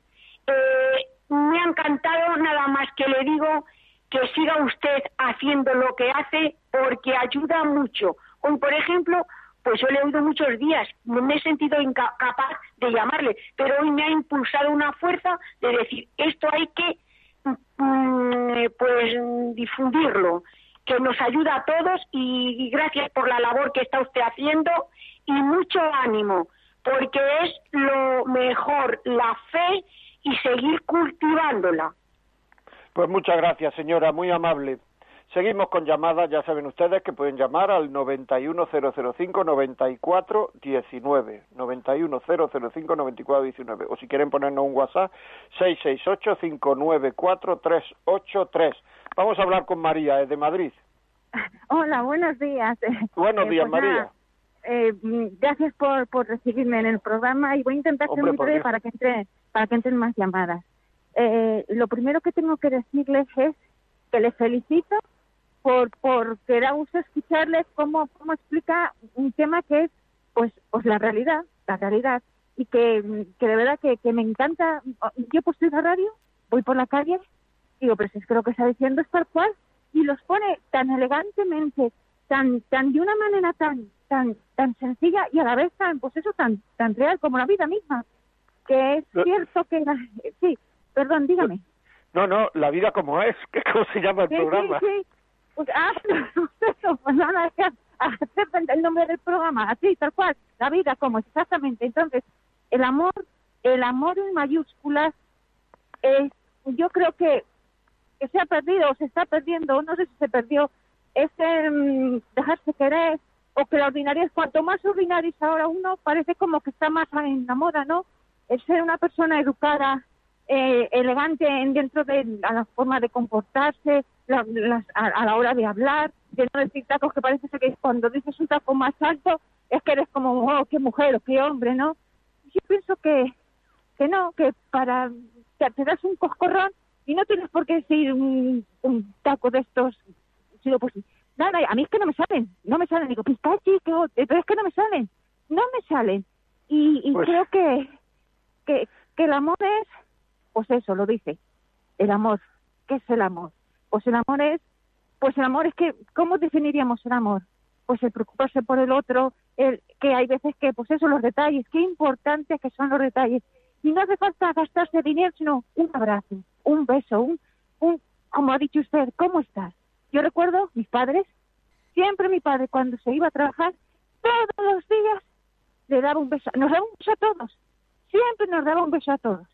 eh, me ha encantado nada más que le digo que siga usted haciendo lo que hace porque ayuda mucho. Hoy, por ejemplo, pues yo le he oído muchos días, me he sentido incapaz de llamarle, pero hoy me ha impulsado una fuerza de decir, esto hay que Mm, pues difundirlo, que nos ayuda a todos y, gracias por la labor que está usted haciendo y mucho ánimo, porque es lo mejor, la fe y seguir cultivándola. Pues muchas gracias, señora, muy amable. Seguimos con llamadas, ya saben ustedes que pueden llamar al 91005-9419, 91005-9419, o si quieren ponernos un WhatsApp, 668-594-383. Vamos a hablar con María, es de Madrid. Hola, buenos días. Buenos eh, días, pues María. Eh, gracias por, por recibirme en el programa y voy a intentar ser muy breve para que, entre, para que entren más llamadas. Eh, lo primero que tengo que decirles es que les felicito por, por que da gusto escucharles cómo, cómo explica un tema que es pues, pues la realidad, la realidad, y que, que de verdad que, que me encanta. Yo pues estoy en la radio, voy por la calle, digo, pero si es que lo que está diciendo es tal cual, y los pone tan elegantemente, tan, tan de una manera tan, tan, tan sencilla y a la vez tan, pues eso, tan, tan real como la vida misma. que es cierto que... sí, perdón, dígame. No, no, la vida como es, que cómo se llama el programa. Sí, sí. Pues, ah, pues nada, acepten el nombre del programa, así, tal cual, la vida como es, exactamente. Entonces, el amor, el amor en mayúsculas, yo creo que, que se ha perdido o se está perdiendo, no sé si se perdió, es mm, dejarse querer, o que la ordinaria es cuanto más ordinaria es ahora uno, parece como que está más en la moda, ¿no? El ser una persona educada, eh, elegante dentro de la forma de comportarse, a, la hora de hablar, de no decir tacos que parece que cuando dices un taco más alto es que eres como, oh, qué mujer o qué hombre, ¿no? Yo pienso que, que no, que para te das un coscorrón y no tienes por qué decir un, un taco de estos, sino pues nada, a mí es que no me salen, no me salen, digo, pistachi, pero es que no me salen, no me salen. Y, y pues creo que, que, que el amor es, pues eso, lo dice, el amor. ¿Qué es el amor? Pues el amor es, pues el amor es que, ¿cómo definiríamos el amor? Pues el preocuparse por el otro, el que hay veces que, pues eso, los detalles, qué importantes que son los detalles. Y no hace falta gastarse dinero, sino un abrazo, un beso, un, un, como ha dicho usted, ¿cómo estás? Yo recuerdo mis padres, siempre mi padre cuando se iba a trabajar, todos los días le daba un beso, nos daba un beso a todos, siempre nos daba un beso a todos.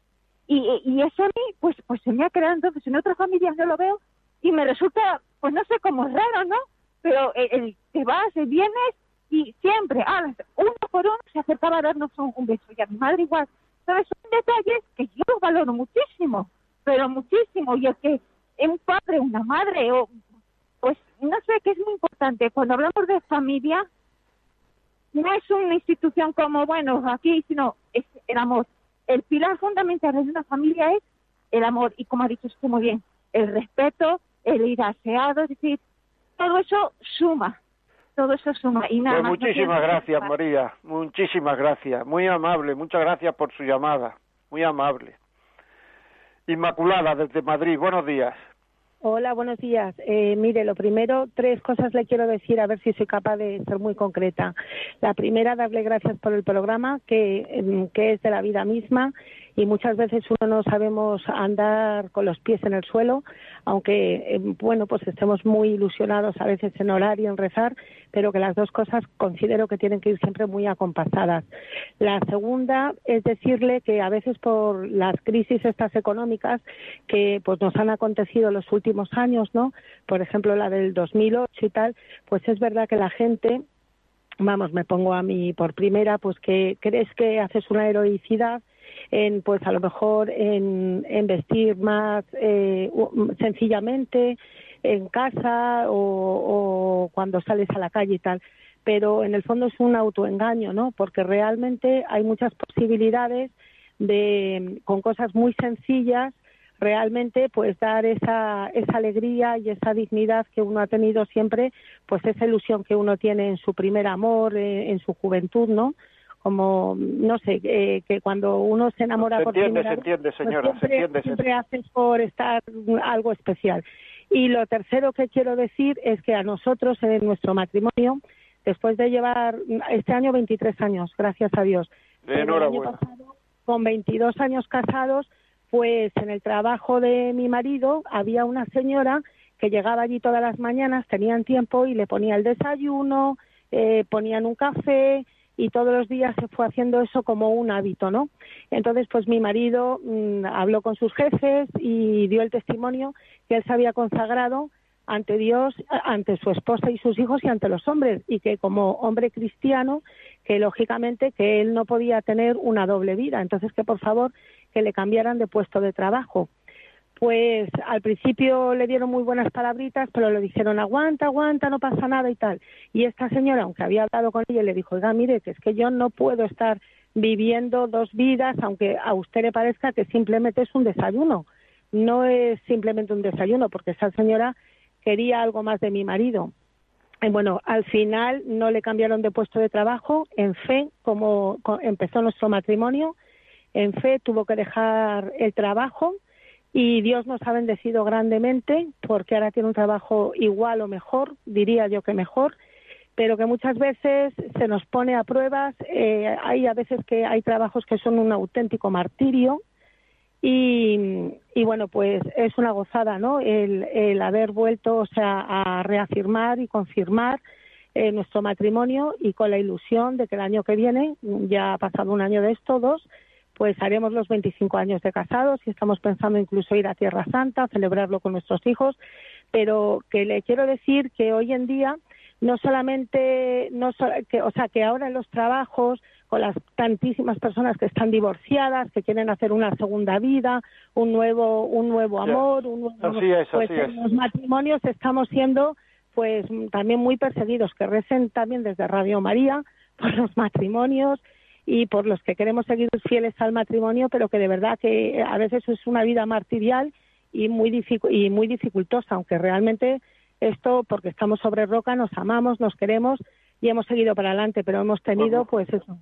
Y, y eso a mí, pues, pues se me ha creado entonces, en otras familias no lo veo, y me resulta, pues no sé cómo es raro, ¿no? Pero el, te vas, te vienes y siempre, ah, uno por uno se acercaba a darnos un, beso y a mi madre igual. ¿Sabes? Son detalles que yo los valoro muchísimo, pero muchísimo. Y es que un padre, una madre, o pues no sé, qué es muy importante. Cuando hablamos de familia, no es una institución como, bueno, aquí, sino es el amor. El pilar fundamental de una familia es el amor. Y como ha dicho usted muy bien, el respeto, el ir aseado, es decir, todo eso suma, todo eso suma. Y nada pues muchísimas gracias, María, muchísimas gracias, muy amable, muchas gracias por su llamada, muy amable. Inmaculada, desde Madrid, buenos días. Hola, buenos días. Eh, mire, lo primero, tres cosas le quiero decir, a ver si soy capaz de ser muy concreta. La primera, darle gracias por el programa, que, em, que es de la vida misma y muchas veces uno no sabemos andar con los pies en el suelo, aunque, eh, bueno, pues estemos muy ilusionados a veces en orar y en rezar, pero que las dos cosas considero que tienen que ir siempre muy acompasadas. La segunda es decirle que a veces por las crisis estas económicas que pues nos han acontecido los últimos años, ¿no? Por ejemplo, la del 2008 y tal, pues es verdad que la gente vamos, me pongo a mí por primera, pues que crees que haces una heroicidad en pues a lo mejor en, vestir más eh, sencillamente en casa o, cuando sales a la calle y tal pero en el fondo es un autoengaño no porque realmente hay muchas posibilidades de con cosas muy sencillas realmente pues dar esa, esa alegría y esa dignidad que uno ha tenido siempre, pues esa ilusión que uno tiene en su primer amor, eh, en su juventud, ¿no? Como no sé eh, que cuando uno se enamora se por entiende, se entiende, pues señora, siempre, se entiende, siempre haces por estar algo especial. Y lo tercero que quiero decir es que a nosotros en nuestro matrimonio después de llevar este año 23 años gracias a Dios año pasado con 22 años casados pues en el trabajo de mi marido había una señora que llegaba allí todas las mañanas tenían tiempo y le ponía el desayuno eh, ponían un café y todos los días se fue haciendo eso como un hábito, ¿no? Entonces, pues mi marido mm, habló con sus jefes y dio el testimonio que él se había consagrado ante Dios, ante su esposa y sus hijos y ante los hombres y que como hombre cristiano, que lógicamente que él no podía tener una doble vida, entonces que por favor que le cambiaran de puesto de trabajo pues al principio le dieron muy buenas palabritas, pero le dijeron aguanta, aguanta, no pasa nada y tal. Y esta señora, aunque había hablado con ella, le dijo, oiga, mire, que es que yo no puedo estar viviendo dos vidas, aunque a usted le parezca que simplemente es un desayuno. No es simplemente un desayuno, porque esa señora quería algo más de mi marido. Y bueno, al final no le cambiaron de puesto de trabajo. En fe, como empezó nuestro matrimonio, en fe tuvo que dejar el trabajo y Dios nos ha bendecido grandemente porque ahora tiene un trabajo igual o mejor, diría yo que mejor, pero que muchas veces se nos pone a pruebas. Eh, hay a veces que hay trabajos que son un auténtico martirio y, bueno, pues es una gozada, ¿no? El, haber vuelto, o sea, a reafirmar y confirmar eh, nuestro matrimonio y con la ilusión de que el año que viene, ya ha pasado un año de esto, dos, pues haremos los 25 años de casados y estamos pensando incluso ir a Tierra Santa, celebrarlo con nuestros hijos, pero que le quiero decir que hoy en día no solamente, no, que, o sea, que ahora en los trabajos, con las tantísimas personas que están divorciadas, que quieren hacer una segunda vida, un nuevo, un nuevo amor, un nuevo, así es, pues en los matrimonios estamos siendo pues también muy perseguidos, que recen también desde Radio María por los matrimonios y por los que queremos seguir fieles al matrimonio, pero que de verdad que a veces es una vida martirial y muy, y muy dificultosa, aunque realmente esto porque estamos sobre roca, nos amamos, nos queremos y hemos seguido para adelante, pero hemos tenido pues eso.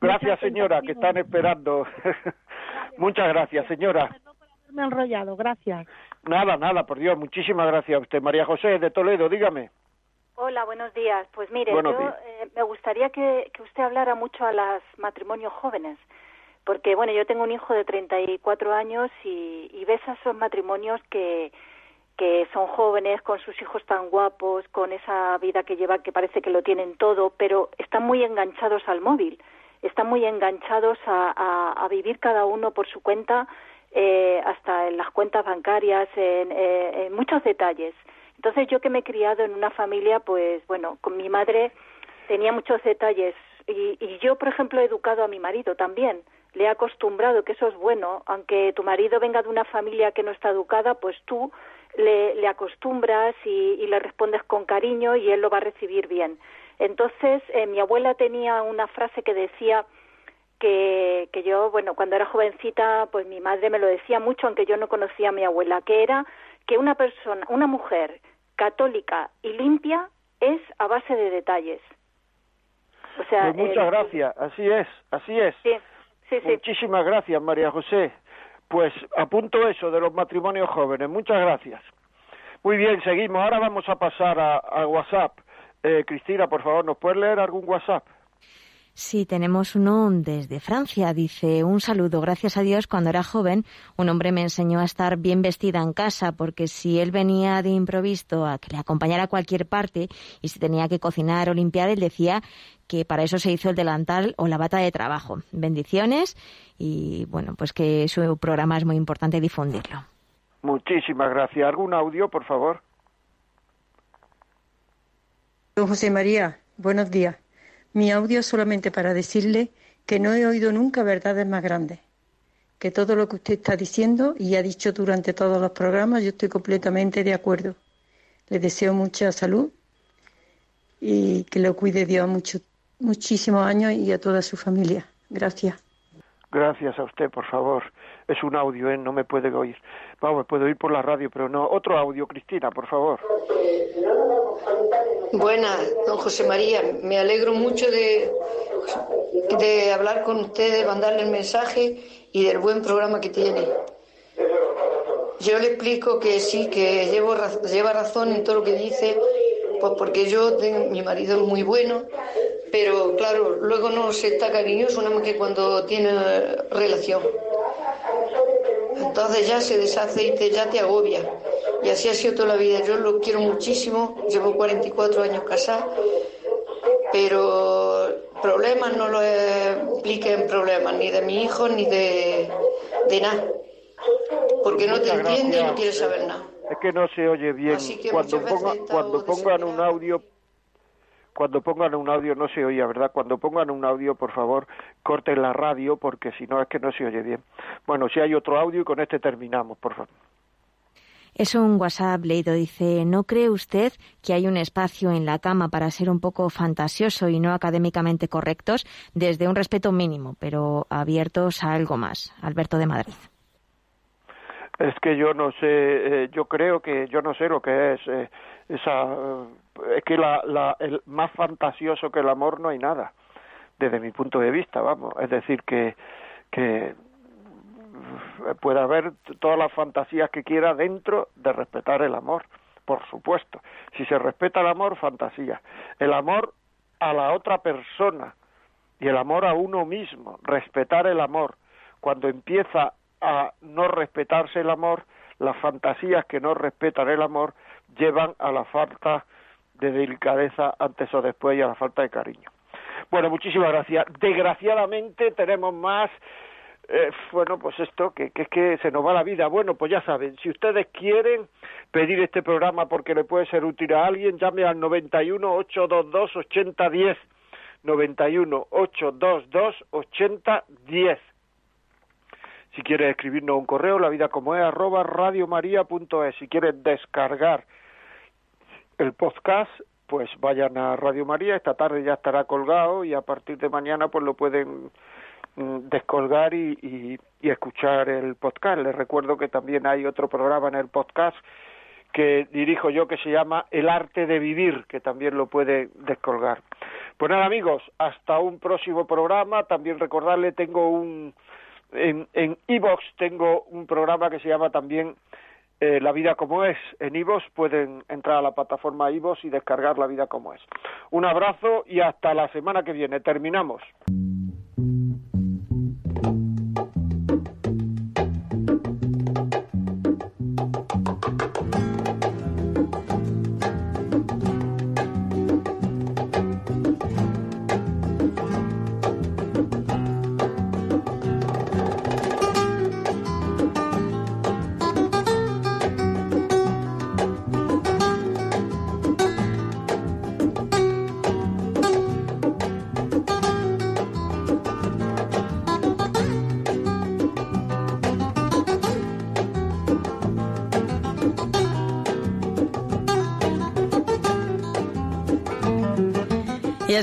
Gracias señora, que están esperando. Muchas gracias señora. Me he enrollado, gracias. Nada, nada, por Dios, muchísimas gracias a usted. María José de Toledo, dígame. Hola, buenos días. Pues mire, yo eh, me gustaría que, que usted hablara mucho a los matrimonios jóvenes, porque bueno, yo tengo un hijo de 34 años y, y ves a esos matrimonios que, que son jóvenes, con sus hijos tan guapos, con esa vida que llevan, que parece que lo tienen todo, pero están muy enganchados al móvil, están muy enganchados a, a, vivir cada uno por su cuenta, eh, hasta en las cuentas bancarias, en, eh, en muchos detalles. Entonces yo que me he criado en una familia, pues bueno, con mi madre tenía muchos detalles y, y yo, por ejemplo, he educado a mi marido también le he acostumbrado que eso es bueno, aunque tu marido venga de una familia que no está educada, pues tú le, acostumbras y, le respondes con cariño y él lo va a recibir bien. Entonces, eh, mi abuela tenía una frase que decía que, que yo, bueno, cuando era jovencita, pues mi madre me lo decía mucho, aunque yo no conocía a mi abuela, que era que una persona, una mujer católica y limpia es a base de detalles. O sea, pues muchas gracias, así es, así es. Sí, sí, sí. Muchísimas gracias, María José. Pues apunto eso de los matrimonios jóvenes. Muchas gracias. Muy bien, seguimos. Ahora vamos a pasar a, WhatsApp. Eh, Cristina, por favor, ¿nos puedes leer algún WhatsApp? Sí, tenemos uno desde Francia. Dice, un saludo. Gracias a Dios, cuando era joven, un hombre me enseñó a estar bien vestida en casa, porque si él venía de improviso a que le acompañara a cualquier parte y se tenía que cocinar o limpiar, él decía que para eso se hizo el delantal o la bata de trabajo. Bendiciones y, bueno, pues que su programa es muy importante difundirlo. Muchísimas gracias. ¿Algún audio, por favor? Don José María, buenos días. Mi audio solamente para decirle que no he oído nunca verdades más grandes. Que todo lo que usted está diciendo y ha dicho durante todos los programas, yo estoy completamente de acuerdo. Le deseo mucha salud y que lo cuide Dios mucho, muchísimos años y a toda su familia. Gracias. Gracias a usted, por favor. Es un audio, ¿eh? no me puede oír. Vamos, puedo oír por la radio, pero no. Otro audio, Cristina, por favor. Buenas, don José María. Me alegro mucho de, de hablar con usted, de mandarle el mensaje y del buen programa que tiene. Yo le explico que sí, que llevo, lleva razón en todo lo que dice, pues porque yo, tengo, mi marido es muy bueno, pero claro, luego no se está cariñoso nada más que cuando tiene relación. Entonces ya se deshace y te, ya te agobia. Y así ha sido toda la vida. Yo lo quiero muchísimo, llevo 44 años casada, pero problemas no lo impliquen problemas, ni de mi hijo ni de, de nada. Porque no te entiende y no quiere saber nada. Es que no se oye bien. Cuando, cuando pongan un audio cuando pongan un audio no se oía, ¿verdad? Cuando pongan un audio, por favor, corten la radio porque si no es que no se oye bien. Bueno, si hay otro audio y con este terminamos, por favor. Es un WhatsApp leído, dice, ¿no cree usted que hay un espacio en la cama para ser un poco fantasioso y no académicamente correctos desde un respeto mínimo, pero abiertos a algo más? Alberto de Madrid. Es que yo no sé, eh, yo creo que yo no sé lo que es eh, esa es que la, la, el más fantasioso que el amor no hay nada, desde mi punto de vista, vamos. Es decir, que, que puede haber todas las fantasías que quiera dentro de respetar el amor. por supuesto. Si se respeta el amor, fantasía. El amor a la otra persona y el amor a uno mismo, respetar el amor. Cuando empieza a no respetarse el amor, las fantasías que no respetan el amor llevan a la falta de delicadeza antes o después y a la falta de cariño. Bueno, muchísimas gracias. Desgraciadamente tenemos más eh, bueno, pues esto, que, que es que se nos va la vida. Bueno, pues ya saben, si ustedes quieren pedir este programa porque le puede ser útil a alguien, llame al 91 822 Si quiere escribirnos un correo, la vida como es, arroba radiomaria.es. Si quiere descargar el podcast, pues vayan a Radio María. Esta tarde ya estará colgado y a partir de mañana pues lo pueden mm, descolgar y, y, escuchar el podcast. Les recuerdo que también hay otro programa en el podcast que dirijo yo que se llama El arte de vivir, que también lo puede descolgar. Pues nada amigos, hasta un próximo programa. También recordarle, tengo un en en tengo un programa que se llama también eh, La vida como es. En iVoox pueden entrar a la plataforma iVoox y descargar La vida como es. Un abrazo y hasta la semana que viene. Terminamos.